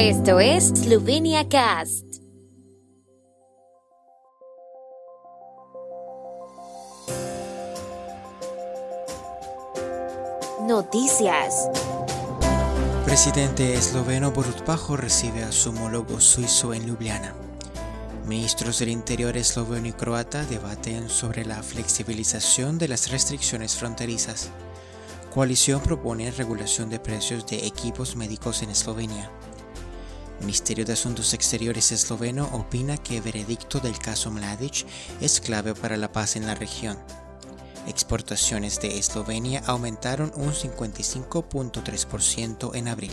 Esto es Slovenia Cast. Noticias. Presidente esloveno Borut Pahor recibe a su homólogo suizo en Ljubljana. Ministros del Interior esloveno y croata debaten sobre la flexibilización de las restricciones fronterizas. Coalición propone regulación de precios de equipos médicos en Eslovenia. Ministerio de Asuntos Exteriores esloveno opina que el veredicto del caso Mladic es clave para la paz en la región. Exportaciones de Eslovenia aumentaron un 55.3% en abril.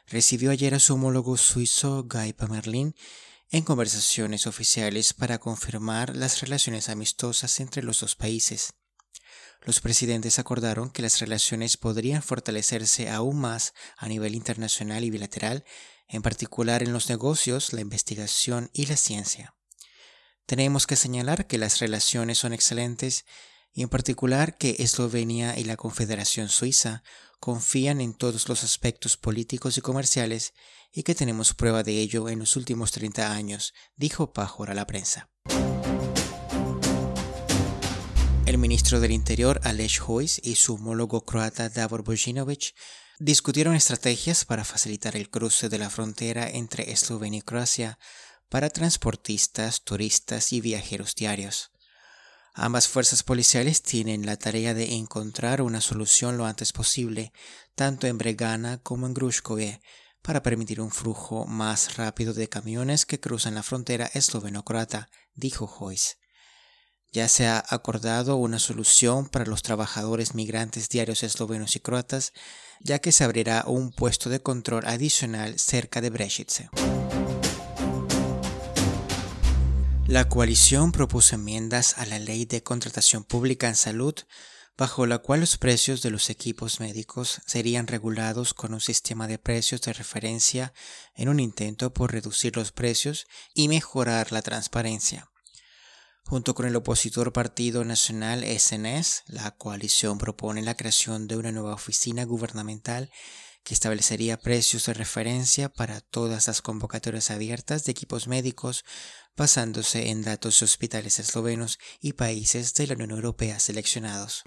recibió ayer a su homólogo suizo Guy Pamerlin en conversaciones oficiales para confirmar las relaciones amistosas entre los dos países. Los presidentes acordaron que las relaciones podrían fortalecerse aún más a nivel internacional y bilateral, en particular en los negocios, la investigación y la ciencia. Tenemos que señalar que las relaciones son excelentes y en particular que Eslovenia y la Confederación Suiza confían en todos los aspectos políticos y comerciales y que tenemos prueba de ello en los últimos 30 años, dijo Pajor a la prensa. El ministro del Interior, Aleš Hojs, y su homólogo croata Davor Bojinovic discutieron estrategias para facilitar el cruce de la frontera entre Eslovenia y Croacia para transportistas, turistas y viajeros diarios. Ambas fuerzas policiales tienen la tarea de encontrar una solución lo antes posible, tanto en Bregana como en Gruškovje, para permitir un flujo más rápido de camiones que cruzan la frontera esloveno-croata, dijo Hojs. Ya se ha acordado una solución para los trabajadores migrantes diarios eslovenos y croatas, ya que se abrirá un puesto de control adicional cerca de Brešice. La coalición propuso enmiendas a la ley de contratación pública en salud, bajo la cual los precios de los equipos médicos serían regulados con un sistema de precios de referencia en un intento por reducir los precios y mejorar la transparencia. Junto con el opositor Partido Nacional SNS, la coalición propone la creación de una nueva oficina gubernamental que establecería precios de referencia para todas las convocatorias abiertas de equipos médicos basándose en datos de hospitales eslovenos y países de la Unión Europea seleccionados.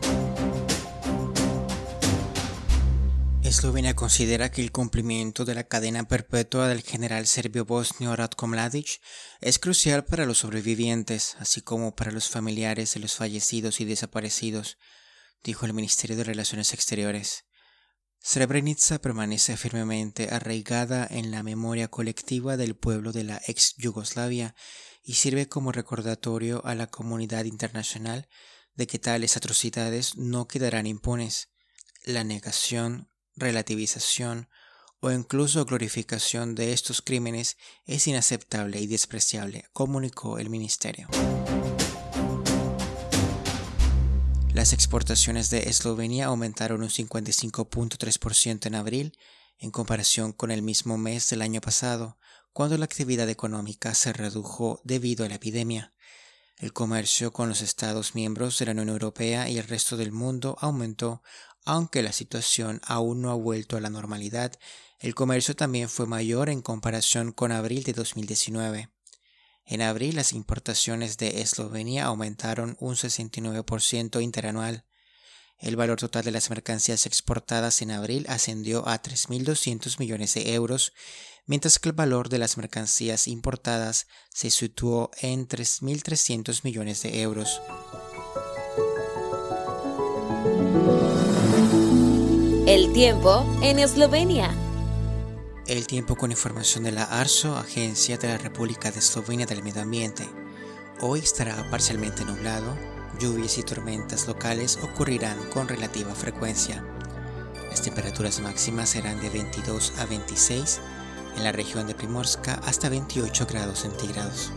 Eslovenia considera que el cumplimiento de la cadena perpetua del general serbio bosnio Ratko Mladic es crucial para los sobrevivientes, así como para los familiares de los fallecidos y desaparecidos, dijo el Ministerio de Relaciones Exteriores. Srebrenica permanece firmemente arraigada en la memoria colectiva del pueblo de la ex Yugoslavia y sirve como recordatorio a la comunidad internacional de que tales atrocidades no quedarán impunes. La negación, relativización o incluso glorificación de estos crímenes es inaceptable y despreciable, comunicó el ministerio. Las exportaciones de Eslovenia aumentaron un 55.3% en abril en comparación con el mismo mes del año pasado, cuando la actividad económica se redujo debido a la epidemia. El comercio con los Estados miembros de la Unión Europea y el resto del mundo aumentó aunque la situación aún no ha vuelto a la normalidad, el comercio también fue mayor en comparación con abril de 2019. En abril las importaciones de Eslovenia aumentaron un 69% interanual. El valor total de las mercancías exportadas en abril ascendió a 3.200 millones de euros, mientras que el valor de las mercancías importadas se situó en 3.300 millones de euros. El tiempo en Eslovenia. El tiempo con información de la ARSO, Agencia de la República de Eslovenia del Medio Ambiente. Hoy estará parcialmente nublado, lluvias y tormentas locales ocurrirán con relativa frecuencia. Las temperaturas máximas serán de 22 a 26, en la región de Primorska hasta 28 grados centígrados.